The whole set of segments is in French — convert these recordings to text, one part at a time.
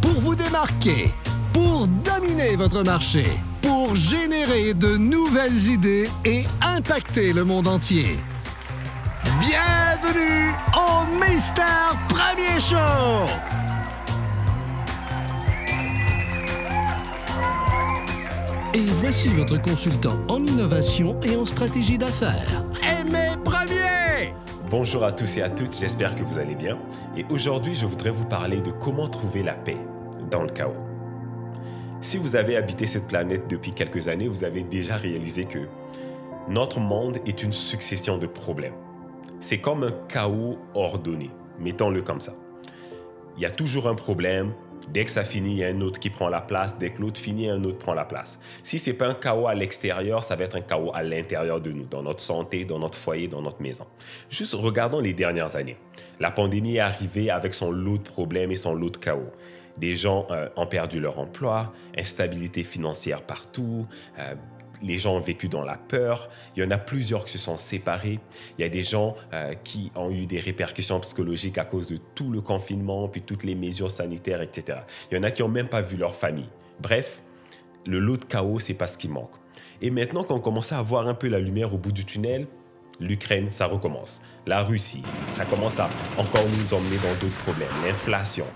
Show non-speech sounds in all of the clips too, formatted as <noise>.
pour vous démarquer, pour dominer votre marché, pour générer de nouvelles idées et impacter le monde entier. Bienvenue au Mister Premier Show! Et voici votre consultant en innovation et en stratégie d'affaires! Bonjour à tous et à toutes, j'espère que vous allez bien. Et aujourd'hui, je voudrais vous parler de comment trouver la paix dans le chaos. Si vous avez habité cette planète depuis quelques années, vous avez déjà réalisé que notre monde est une succession de problèmes. C'est comme un chaos ordonné, mettons-le comme ça. Il y a toujours un problème, Dès que ça finit, il y a un autre qui prend la place. Dès que l'autre finit, un autre prend la place. Si ce n'est pas un chaos à l'extérieur, ça va être un chaos à l'intérieur de nous, dans notre santé, dans notre foyer, dans notre maison. Juste regardons les dernières années. La pandémie est arrivée avec son lot de problèmes et son lot de chaos. Des gens euh, ont perdu leur emploi, instabilité financière partout, euh, les gens ont vécu dans la peur. Il y en a plusieurs qui se sont séparés. Il y a des gens euh, qui ont eu des répercussions psychologiques à cause de tout le confinement, puis toutes les mesures sanitaires, etc. Il y en a qui n'ont même pas vu leur famille. Bref, le lot de chaos, c'est pas ce qui manque. Et maintenant qu'on commence à voir un peu la lumière au bout du tunnel, l'Ukraine, ça recommence. La Russie, ça commence à encore nous emmener dans d'autres problèmes. L'inflation.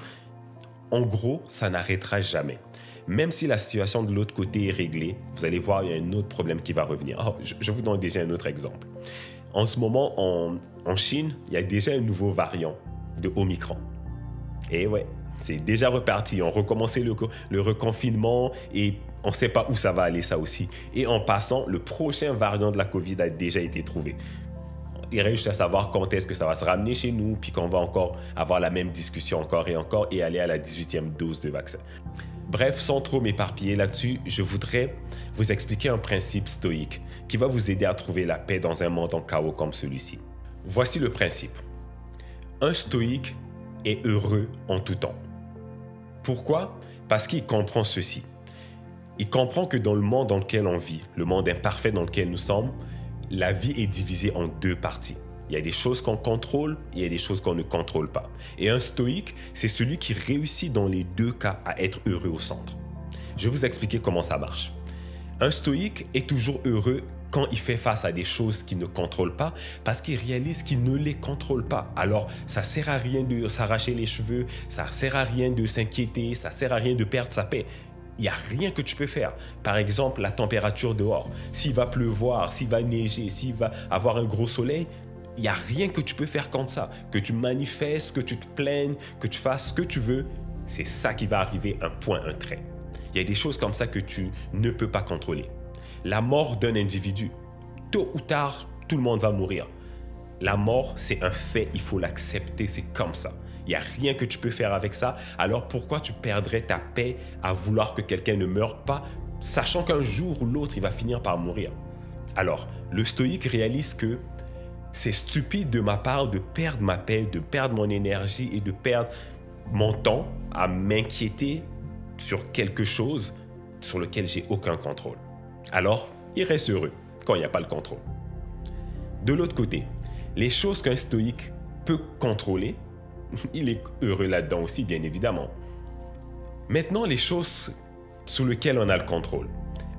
En gros, ça n'arrêtera jamais. Même si la situation de l'autre côté est réglée, vous allez voir, il y a un autre problème qui va revenir. Oh, je, vous donne déjà un autre exemple. En ce moment, en, Chine, il y a déjà un nouveau variant de Omicron. Et ouais, c'est déjà reparti. On recommencé le, le reconfinement et on ne sait pas où ça va aller, ça aussi. Et en passant, le prochain variant de la COVID a déjà été trouvé. Il reste juste à savoir quand est-ce que ça va se ramener chez nous, puis qu'on va encore avoir la même discussion encore et encore et aller à la 18e dose de vaccin. Bref, sans trop m'éparpiller là-dessus, je voudrais vous expliquer un principe stoïque qui va vous aider à trouver la paix dans un monde en chaos comme celui-ci. Voici le principe. Un stoïque est heureux en tout temps. Pourquoi? Parce qu'il comprend ceci. Il comprend que dans le monde dans lequel on vit, le monde imparfait dans lequel nous sommes, la vie est divisée en deux parties. Il y a des choses qu'on contrôle, il y a des choses qu'on ne contrôle pas. Et un stoïque, c'est celui qui réussit dans les deux cas à être heureux au centre. Je vais vous expliquer comment ça marche. Un stoïque est toujours heureux quand il fait face à des choses qu'il ne contrôle pas parce qu'il réalise qu'il ne les contrôle pas. Alors, ça sert à rien de s'arracher les cheveux, ça sert à rien de s'inquiéter, ça sert à rien de perdre sa paix. Il n'y a rien que tu peux faire. Par exemple, la température dehors. S'il va pleuvoir, s'il va neiger, s'il va avoir un gros soleil, il n'y a rien que tu peux faire contre ça. Que tu manifestes, que tu te plaignes, que tu fasses ce que tu veux, c'est ça qui va arriver, un point, un trait. Il y a des choses comme ça que tu ne peux pas contrôler. La mort d'un individu, tôt ou tard, tout le monde va mourir. La mort, c'est un fait, il faut l'accepter, c'est comme ça. Il n'y a rien que tu peux faire avec ça. Alors pourquoi tu perdrais ta paix à vouloir que quelqu'un ne meure pas, sachant qu'un jour ou l'autre, il va finir par mourir? Alors, le stoïque réalise que c'est stupide de ma part de perdre ma paix, de perdre mon énergie et de perdre mon temps à m'inquiéter sur quelque chose sur lequel j'ai aucun contrôle. Alors, il reste heureux quand il n'y a pas le contrôle. De l'autre côté, les choses qu'un stoïque peut contrôler, <laughs> il est heureux là-dedans aussi, bien évidemment. Maintenant, les choses sur lesquelles on a le contrôle.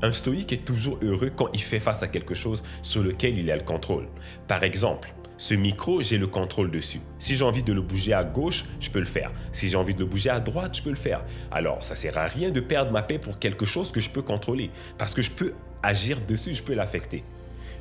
Un stoïque est toujours heureux quand il fait face à quelque chose sur lequel il a le contrôle. Par exemple, ce micro, j'ai le contrôle dessus. Si j'ai envie de le bouger à gauche, je peux le faire. Si j'ai envie de le bouger à droite, je peux le faire. Alors, ça sert à rien de perdre ma paix pour quelque chose que je peux contrôler, parce que je peux agir dessus, je peux l'affecter.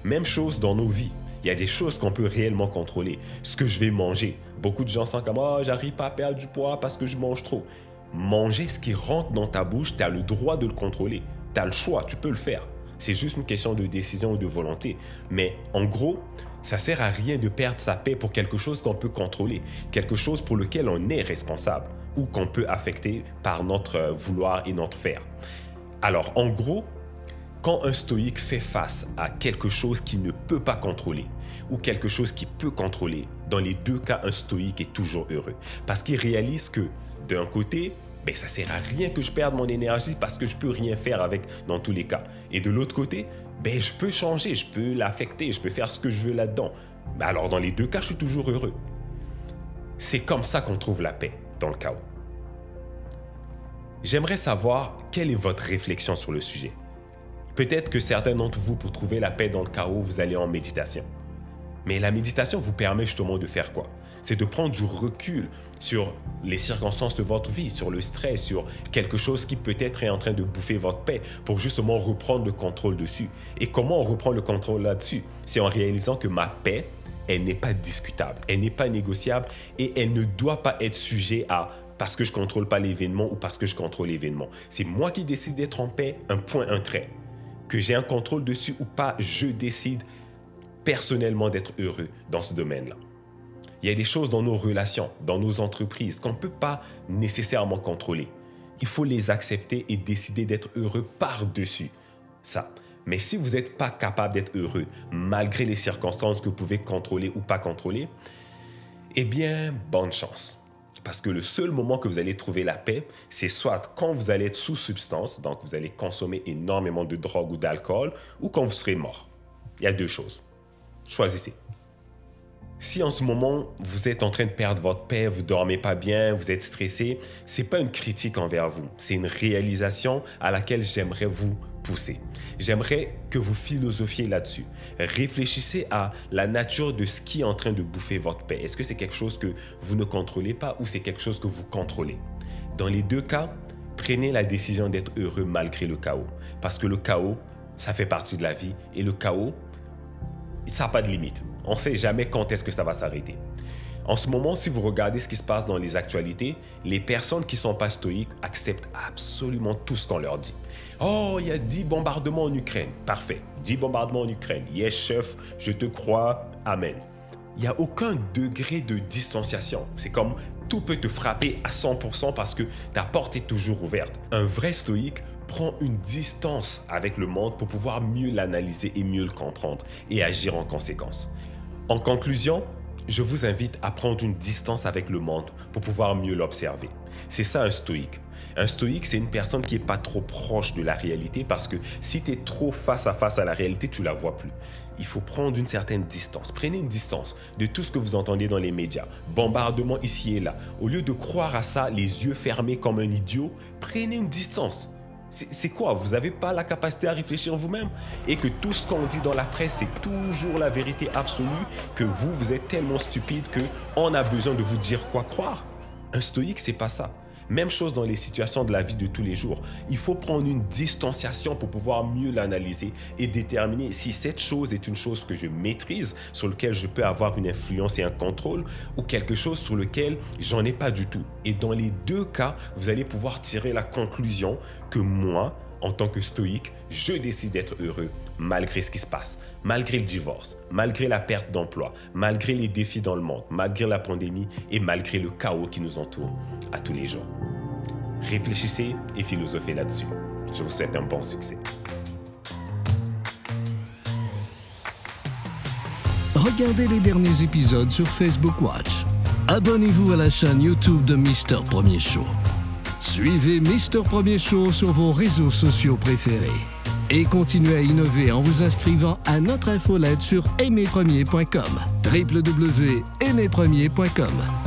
Même chose dans nos vies. Il y a des choses qu'on peut réellement contrôler. Ce que je vais manger. Beaucoup de gens sentent comme oh, j'arrive pas à perdre du poids parce que je mange trop. Manger ce qui rentre dans ta bouche, tu as le droit de le contrôler. Tu as le choix, tu peux le faire. C'est juste une question de décision ou de volonté. Mais en gros, ça sert à rien de perdre sa paix pour quelque chose qu'on peut contrôler, quelque chose pour lequel on est responsable ou qu'on peut affecter par notre vouloir et notre faire. Alors, en gros, quand un stoïque fait face à quelque chose qu'il ne peut pas contrôler ou quelque chose qu'il peut contrôler, dans les deux cas, un stoïque est toujours heureux parce qu'il réalise que d'un côté, ben, ça sert à rien que je perde mon énergie parce que je peux rien faire avec dans tous les cas. Et de l'autre côté, ben, je peux changer, je peux l'affecter, je peux faire ce que je veux là-dedans. Ben, alors dans les deux cas, je suis toujours heureux. C'est comme ça qu'on trouve la paix dans le chaos. j'aimerais savoir quelle est votre réflexion sur le sujet. Peut-être que certains d'entre vous, pour trouver la paix dans le chaos, vous allez en méditation. Mais la méditation vous permet justement de faire quoi? C'est de prendre du recul sur les circonstances de votre vie, sur le stress, sur quelque chose qui peut-être est en train de bouffer votre paix pour justement reprendre le contrôle dessus. Et comment on reprend le contrôle là-dessus? C'est en réalisant que ma paix, elle n'est pas discutable, elle n'est pas négociable et elle ne doit pas être sujet à parce que je contrôle pas l'événement ou parce que je contrôle l'événement. C'est moi qui décide d'être en paix, un point, un trait. Que j'ai un contrôle dessus ou pas, je décide personnellement d'être heureux dans ce domaine-là. Il y a des choses dans nos relations, dans nos entreprises qu'on ne peut pas nécessairement contrôler. Il faut les accepter et décider d'être heureux par-dessus ça. Mais si vous n'êtes pas capable d'être heureux malgré les circonstances que vous pouvez contrôler ou pas contrôler, eh bien, bonne chance. Parce que le seul moment que vous allez trouver la paix, c'est soit quand vous allez être sous substance, donc vous allez consommer énormément de drogue ou d'alcool, ou quand vous serez mort. Il y a deux choses. Choisissez. Si en ce moment vous êtes en train de perdre votre paix, vous dormez pas bien, vous êtes stressé, c'est pas une critique envers vous, c'est une réalisation à laquelle j'aimerais vous pousser. J'aimerais que vous philosophiez là-dessus. Réfléchissez à la nature de ce qui est en train de bouffer votre paix. Est-ce que c'est quelque chose que vous ne contrôlez pas ou c'est quelque chose que vous contrôlez? Dans les deux cas, prenez la décision d'être heureux malgré le chaos. Parce que le chaos, ça fait partie de la vie. Et le chaos, ça n'a pas de limite. On ne sait jamais quand est-ce que ça va s'arrêter. En ce moment, si vous regardez ce qui se passe dans les actualités, les personnes qui sont pas stoïques acceptent absolument tout ce qu'on leur dit. Oh, il y a 10 bombardements en Ukraine. Parfait. 10 bombardements en Ukraine. Yes, chef, je te crois. Amen. Il n'y a aucun degré de distanciation. C'est comme tout peut te frapper à 100% parce que ta porte est toujours ouverte. Un vrai stoïque prend une distance avec le monde pour pouvoir mieux l'analyser et mieux le comprendre et agir en conséquence. En conclusion, je vous invite à prendre une distance avec le monde pour pouvoir mieux l'observer. C'est ça un stoïque. Un stoïque, c'est une personne qui n'est pas trop proche de la réalité parce que si tu es trop face à face à la réalité, tu la vois plus. Il faut prendre une certaine distance. Prenez une distance de tout ce que vous entendez dans les médias. Bombardement ici et là. Au lieu de croire à ça les yeux fermés comme un idiot, prenez une distance. C'est quoi? Vous n'avez pas la capacité à réfléchir vous-même? Et que tout ce qu'on dit dans la presse, c'est toujours la vérité absolue Que vous, vous êtes tellement stupide qu'on a besoin de vous dire quoi croire? Un stoïque, c'est pas ça. Même chose dans les situations de la vie de tous les jours. Il faut prendre une distanciation pour pouvoir mieux l'analyser et déterminer si cette chose est une chose que je maîtrise, sur laquelle je peux avoir une influence et un contrôle, ou quelque chose sur lequel j'en ai pas du tout. Et dans les deux cas, vous allez pouvoir tirer la conclusion que moi, en tant que stoïque, je décide d'être heureux malgré ce qui se passe, malgré le divorce, malgré la perte d'emploi, malgré les défis dans le monde, malgré la pandémie et malgré le chaos qui nous entoure à tous les jours. Réfléchissez et philosophez là-dessus. Je vous souhaite un bon succès. Regardez les derniers épisodes sur Facebook Watch. Abonnez-vous à la chaîne YouTube de Mister Premier Show. Suivez Mister Premier Show sur vos réseaux sociaux préférés. Et continuez à innover en vous inscrivant à notre infolette sur aimerpremier.com. www.aimerpremier.com